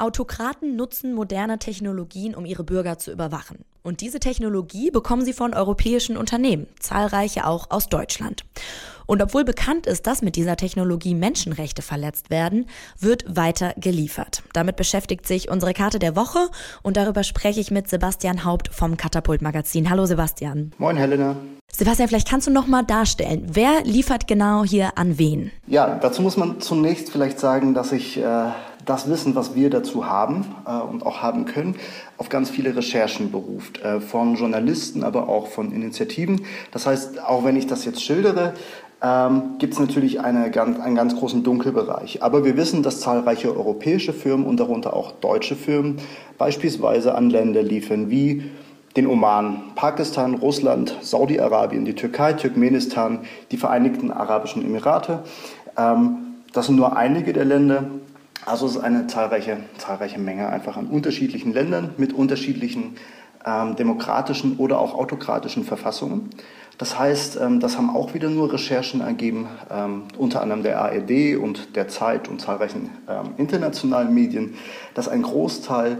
Autokraten nutzen moderne Technologien, um ihre Bürger zu überwachen. Und diese Technologie bekommen sie von europäischen Unternehmen, zahlreiche auch aus Deutschland. Und obwohl bekannt ist, dass mit dieser Technologie Menschenrechte verletzt werden, wird weiter geliefert. Damit beschäftigt sich unsere Karte der Woche und darüber spreche ich mit Sebastian Haupt vom Katapult Magazin. Hallo Sebastian. Moin Helena. Sebastian, vielleicht kannst du noch mal darstellen, wer liefert genau hier an wen? Ja, dazu muss man zunächst vielleicht sagen, dass ich äh, das Wissen, was wir dazu haben äh, und auch haben können, auf ganz viele Recherchen beruft, äh, von Journalisten, aber auch von Initiativen. Das heißt, auch wenn ich das jetzt schildere, ähm, gibt es natürlich eine, ganz, einen ganz großen Dunkelbereich. Aber wir wissen, dass zahlreiche europäische Firmen und darunter auch deutsche Firmen beispielsweise an Länder liefern wie den Oman, Pakistan, Russland, Saudi-Arabien, die Türkei, Turkmenistan, die Vereinigten Arabischen Emirate. Ähm, das sind nur einige der Länder. Also es ist eine zahlreiche, zahlreiche Menge einfach an unterschiedlichen Ländern mit unterschiedlichen ähm, demokratischen oder auch autokratischen Verfassungen. Das heißt, ähm, das haben auch wieder nur Recherchen ergeben, ähm, unter anderem der ARD und der Zeit und zahlreichen ähm, internationalen Medien, dass ein Großteil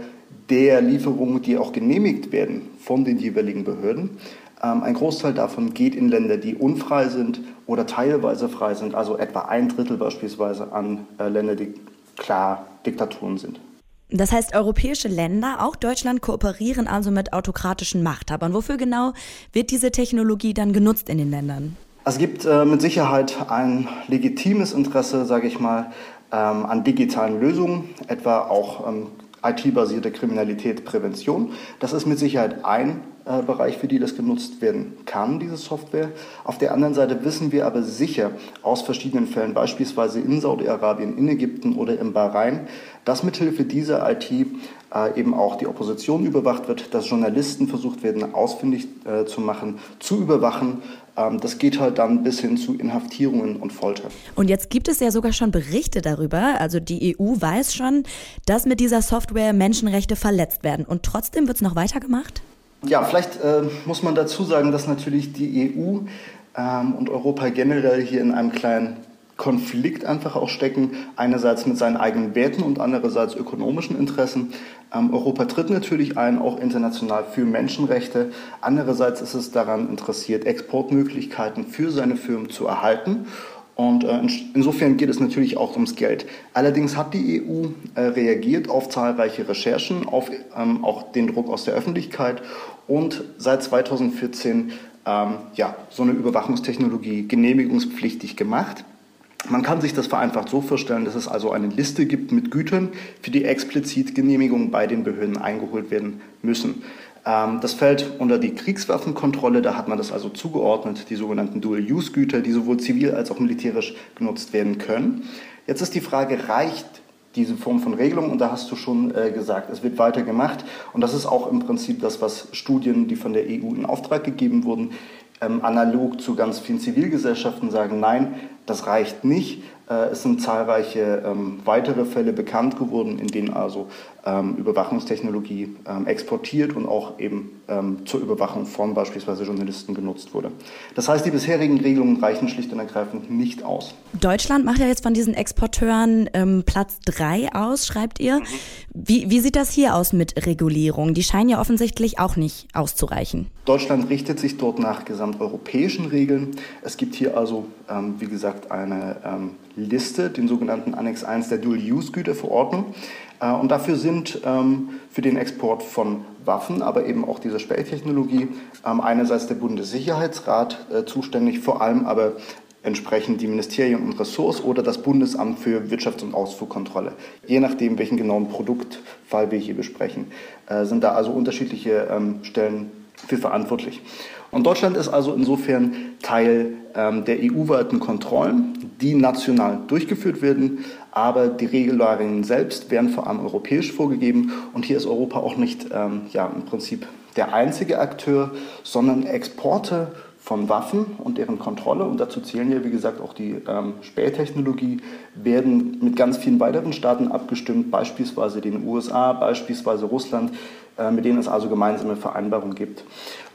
der Lieferungen, die auch genehmigt werden von den jeweiligen Behörden, ein Großteil davon geht in Länder, die unfrei sind oder teilweise frei sind, also etwa ein Drittel beispielsweise an äh, Länder, die klar Diktaturen sind. Das heißt, europäische Länder, auch Deutschland, kooperieren also mit autokratischen Machthabern. Wofür genau wird diese Technologie dann genutzt in den Ländern? Es gibt äh, mit Sicherheit ein legitimes Interesse, sage ich mal, ähm, an digitalen Lösungen, etwa auch ähm, IT-basierte Kriminalität, Prävention. Das ist mit Sicherheit ein Bereich, für die das genutzt werden kann, diese Software. Auf der anderen Seite wissen wir aber sicher aus verschiedenen Fällen, beispielsweise in Saudi-Arabien, in Ägypten oder im Bahrain, dass mithilfe dieser IT äh, eben auch die Opposition überwacht wird, dass Journalisten versucht werden, ausfindig äh, zu machen, zu überwachen. Ähm, das geht halt dann bis hin zu Inhaftierungen und Folter. Und jetzt gibt es ja sogar schon Berichte darüber, also die EU weiß schon, dass mit dieser Software Menschenrechte verletzt werden. Und trotzdem wird es noch weitergemacht? Ja, vielleicht äh, muss man dazu sagen, dass natürlich die EU ähm, und Europa generell hier in einem kleinen Konflikt einfach auch stecken. Einerseits mit seinen eigenen Werten und andererseits ökonomischen Interessen. Ähm, Europa tritt natürlich ein, auch international für Menschenrechte. Andererseits ist es daran interessiert, Exportmöglichkeiten für seine Firmen zu erhalten. Und äh, insofern geht es natürlich auch ums Geld. Allerdings hat die EU äh, reagiert auf zahlreiche Recherchen, auf ähm, auch den Druck aus der Öffentlichkeit und seit 2014 ähm, ja, so eine Überwachungstechnologie genehmigungspflichtig gemacht. Man kann sich das vereinfacht so vorstellen, dass es also eine Liste gibt mit Gütern, für die explizit Genehmigungen bei den Behörden eingeholt werden müssen. Ähm, das fällt unter die Kriegswaffenkontrolle, da hat man das also zugeordnet, die sogenannten Dual-Use-Güter, die sowohl zivil als auch militärisch genutzt werden können. Jetzt ist die Frage, reicht diese Form von Regelung? Und da hast du schon äh, gesagt, es wird weiter gemacht. Und das ist auch im Prinzip das, was Studien, die von der EU in Auftrag gegeben wurden, ähm, analog zu ganz vielen Zivilgesellschaften sagen, nein, das reicht nicht. Äh, es sind zahlreiche ähm, weitere Fälle bekannt geworden, in denen also ähm, Überwachungstechnologie ähm, exportiert und auch eben ähm, zur Überwachung von beispielsweise Journalisten genutzt wurde. Das heißt, die bisherigen Regelungen reichen schlicht und ergreifend nicht aus. Deutschland macht ja jetzt von diesen Exporteuren ähm, Platz drei aus, schreibt ihr. Mhm. Wie, wie sieht das hier aus mit Regulierung? Die scheinen ja offensichtlich auch nicht auszureichen. Deutschland richtet sich dort nach gesamteuropäischen Regeln. Es gibt hier also, ähm, wie gesagt, eine Liste, den sogenannten Annex 1 der Dual-Use-Güterverordnung. Äh, und dafür sind ähm, für den Export von Waffen, aber eben auch dieser Spähtechnologie ähm, einerseits der Bundessicherheitsrat äh, zuständig, vor allem aber entsprechend die Ministerien und Ressorts oder das Bundesamt für Wirtschafts- und Ausfuhrkontrolle. Je nachdem, welchen genauen Produktfall wir hier besprechen, äh, sind da also unterschiedliche ähm, Stellen für verantwortlich. Und Deutschland ist also insofern Teil ähm, der EU-weiten Kontrollen, die national durchgeführt werden, aber die Regularien selbst werden vor allem europäisch vorgegeben. Und hier ist Europa auch nicht ähm, ja, im Prinzip der einzige Akteur, sondern Exporte von Waffen und deren Kontrolle, und dazu zählen ja wie gesagt auch die ähm, Spähtechnologie, werden mit ganz vielen weiteren Staaten abgestimmt, beispielsweise den USA, beispielsweise Russland, äh, mit denen es also gemeinsame Vereinbarungen gibt.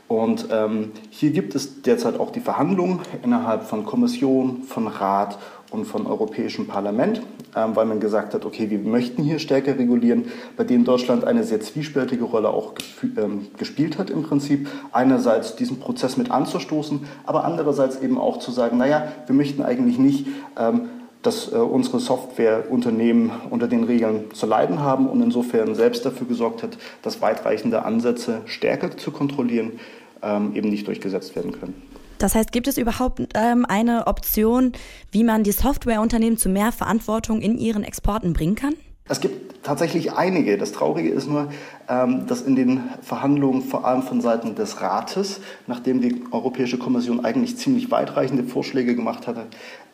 Und ähm, hier gibt es derzeit auch die Verhandlungen innerhalb von Kommission, von Rat und von Europäischem Parlament, ähm, weil man gesagt hat, okay, wir möchten hier stärker regulieren, bei denen Deutschland eine sehr zwiespältige Rolle auch ähm, gespielt hat im Prinzip. Einerseits diesen Prozess mit anzustoßen, aber andererseits eben auch zu sagen, naja, wir möchten eigentlich nicht, ähm, dass äh, unsere Softwareunternehmen unter den Regeln zu leiden haben und insofern selbst dafür gesorgt hat, dass weitreichende Ansätze stärker zu kontrollieren ähm, eben nicht durchgesetzt werden können. Das heißt, gibt es überhaupt ähm, eine Option, wie man die Softwareunternehmen zu mehr Verantwortung in ihren Exporten bringen kann? Es gibt tatsächlich einige. Das Traurige ist nur, ähm, dass in den Verhandlungen vor allem von Seiten des Rates, nachdem die Europäische Kommission eigentlich ziemlich weitreichende Vorschläge gemacht hatte,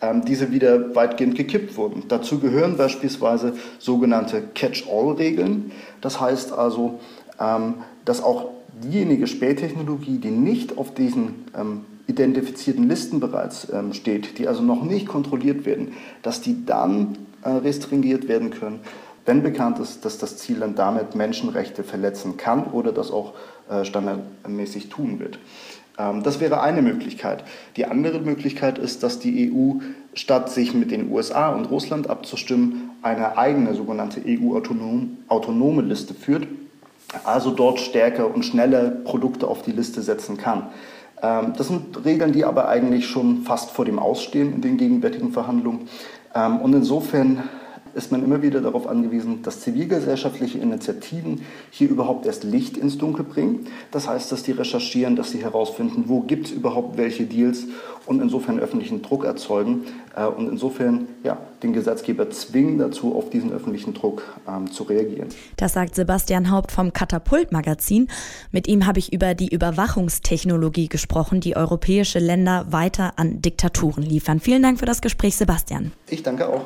ähm, diese wieder weitgehend gekippt wurden. Dazu gehören beispielsweise sogenannte Catch-all-Regeln. Das heißt also, ähm, dass auch diejenige Spähtechnologie, die nicht auf diesen identifizierten Listen bereits steht, die also noch nicht kontrolliert werden, dass die dann restringiert werden können, wenn bekannt ist, dass das Ziel dann damit Menschenrechte verletzen kann oder das auch äh, standardmäßig tun wird. Ähm, das wäre eine Möglichkeit. Die andere Möglichkeit ist, dass die EU, statt sich mit den USA und Russland abzustimmen, eine eigene sogenannte EU-autonome Liste führt, also dort stärker und schneller Produkte auf die Liste setzen kann. Ähm, das sind Regeln, die aber eigentlich schon fast vor dem Ausstehen in den gegenwärtigen Verhandlungen. Ähm, und insofern ist man immer wieder darauf angewiesen, dass zivilgesellschaftliche Initiativen hier überhaupt erst Licht ins Dunkel bringen. Das heißt, dass die recherchieren, dass sie herausfinden, wo gibt es überhaupt welche Deals und insofern öffentlichen Druck erzeugen äh, und insofern ja, den Gesetzgeber zwingen dazu, auf diesen öffentlichen Druck ähm, zu reagieren. Das sagt Sebastian Haupt vom Katapult-Magazin. Mit ihm habe ich über die Überwachungstechnologie gesprochen, die europäische Länder weiter an Diktaturen liefern. Vielen Dank für das Gespräch, Sebastian. Ich danke auch.